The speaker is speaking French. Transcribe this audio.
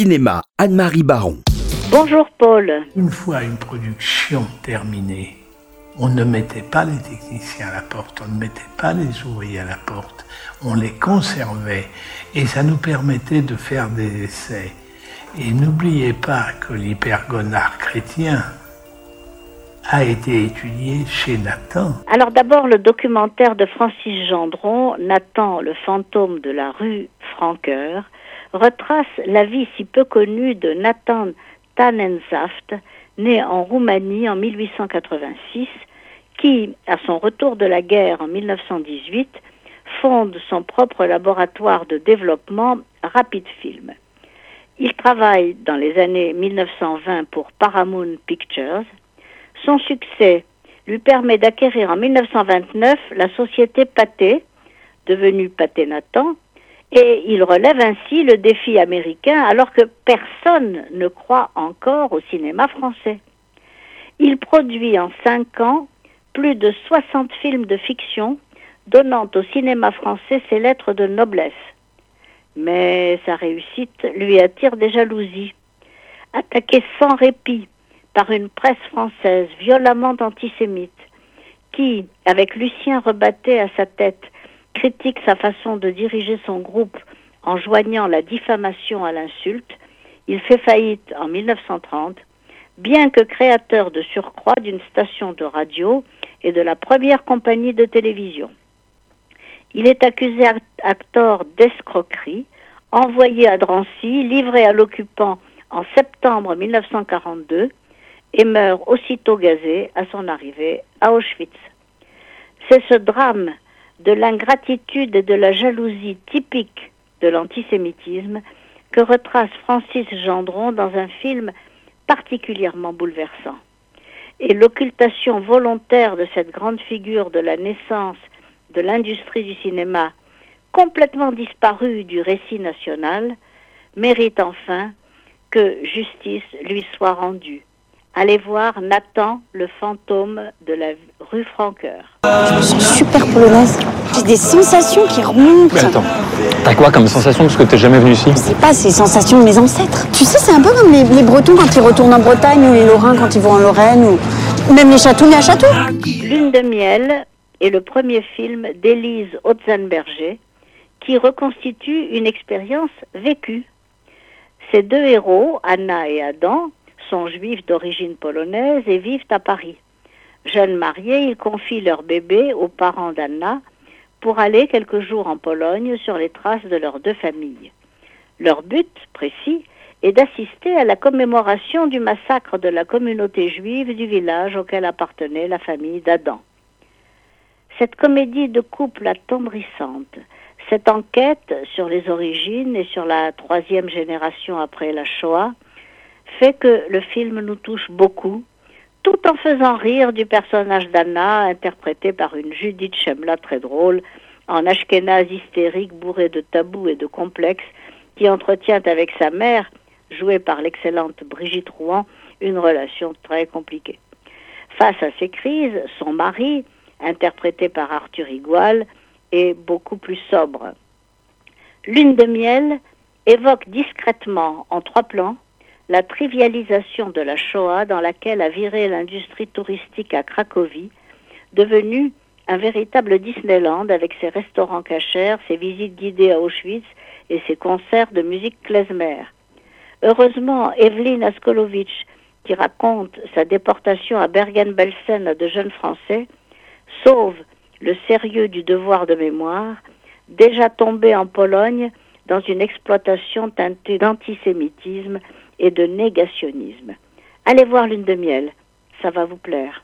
Cinéma, Anne-Marie Baron. Bonjour Paul. Une fois une production terminée, on ne mettait pas les techniciens à la porte, on ne mettait pas les ouvriers à la porte, on les conservait et ça nous permettait de faire des essais. Et n'oubliez pas que l'hypergonard chrétien a été étudié chez Nathan. Alors d'abord le documentaire de Francis Gendron, Nathan, le fantôme de la rue Franqueur, retrace la vie si peu connue de Nathan Tannensaft, né en Roumanie en 1886, qui, à son retour de la guerre en 1918, fonde son propre laboratoire de développement Rapid Film. Il travaille dans les années 1920 pour Paramount Pictures. Son succès lui permet d'acquérir en 1929 la société Pathé, devenue Pathé Nathan, et il relève ainsi le défi américain alors que personne ne croit encore au cinéma français. Il produit en cinq ans plus de 60 films de fiction, donnant au cinéma français ses lettres de noblesse. Mais sa réussite lui attire des jalousies. Attaqué sans répit par une presse française violemment antisémite, qui, avec Lucien Rebatté à sa tête, critique sa façon de diriger son groupe en joignant la diffamation à l'insulte, il fait faillite en 1930, bien que créateur de surcroît d'une station de radio et de la première compagnie de télévision. Il est accusé à d'escroquerie, envoyé à Drancy, livré à l'occupant en septembre 1942 et meurt aussitôt gazé à son arrivée à Auschwitz. C'est ce drame de l'ingratitude et de la jalousie typique de l'antisémitisme que retrace Francis Gendron dans un film particulièrement bouleversant. Et l'occultation volontaire de cette grande figure de la naissance de l'industrie du cinéma, complètement disparue du récit national, mérite enfin que justice lui soit rendue. Allez voir Nathan, le fantôme de la rue Franqueur. Super polonaise. J'ai des sensations qui remontent. Mais attends, t'as quoi comme sensation parce que t'es jamais venu ici Je sais pas, c'est les sensations de mes ancêtres. Tu sais, c'est un peu comme les, les, Bretons quand ils retournent en Bretagne ou les Lorrains quand ils vont en Lorraine ou même les châteaux à château. Lune de miel est le premier film d'Élise Otzenberger qui reconstitue une expérience vécue. Ces deux héros, Anna et Adam, sont juifs d'origine polonaise et vivent à Paris. Jeunes mariés, ils confient leur bébé aux parents d'Anna pour aller quelques jours en Pologne sur les traces de leurs deux familles. Leur but précis est d'assister à la commémoration du massacre de la communauté juive du village auquel appartenait la famille d'Adam. Cette comédie de couple attendrissante, cette enquête sur les origines et sur la troisième génération après la Shoah, fait que le film nous touche beaucoup, tout en faisant rire du personnage d'Anna, interprété par une Judith Chemla très drôle, en ashkénaze hystérique bourré de tabous et de complexes, qui entretient avec sa mère, jouée par l'excellente Brigitte Rouen, une relation très compliquée. Face à ces crises, son mari, interprété par Arthur Igual, est beaucoup plus sobre. Lune de miel évoque discrètement, en trois plans, la trivialisation de la Shoah dans laquelle a viré l'industrie touristique à Cracovie, devenue un véritable Disneyland avec ses restaurants cachers, ses visites guidées à Auschwitz et ses concerts de musique klezmer. Heureusement, Evelyn Askolovitch, qui raconte sa déportation à Bergen-Belsen à de jeunes Français, sauve le sérieux du devoir de mémoire, déjà tombé en Pologne dans une exploitation teintée d'antisémitisme et de négationnisme. Allez voir Lune de miel, ça va vous plaire.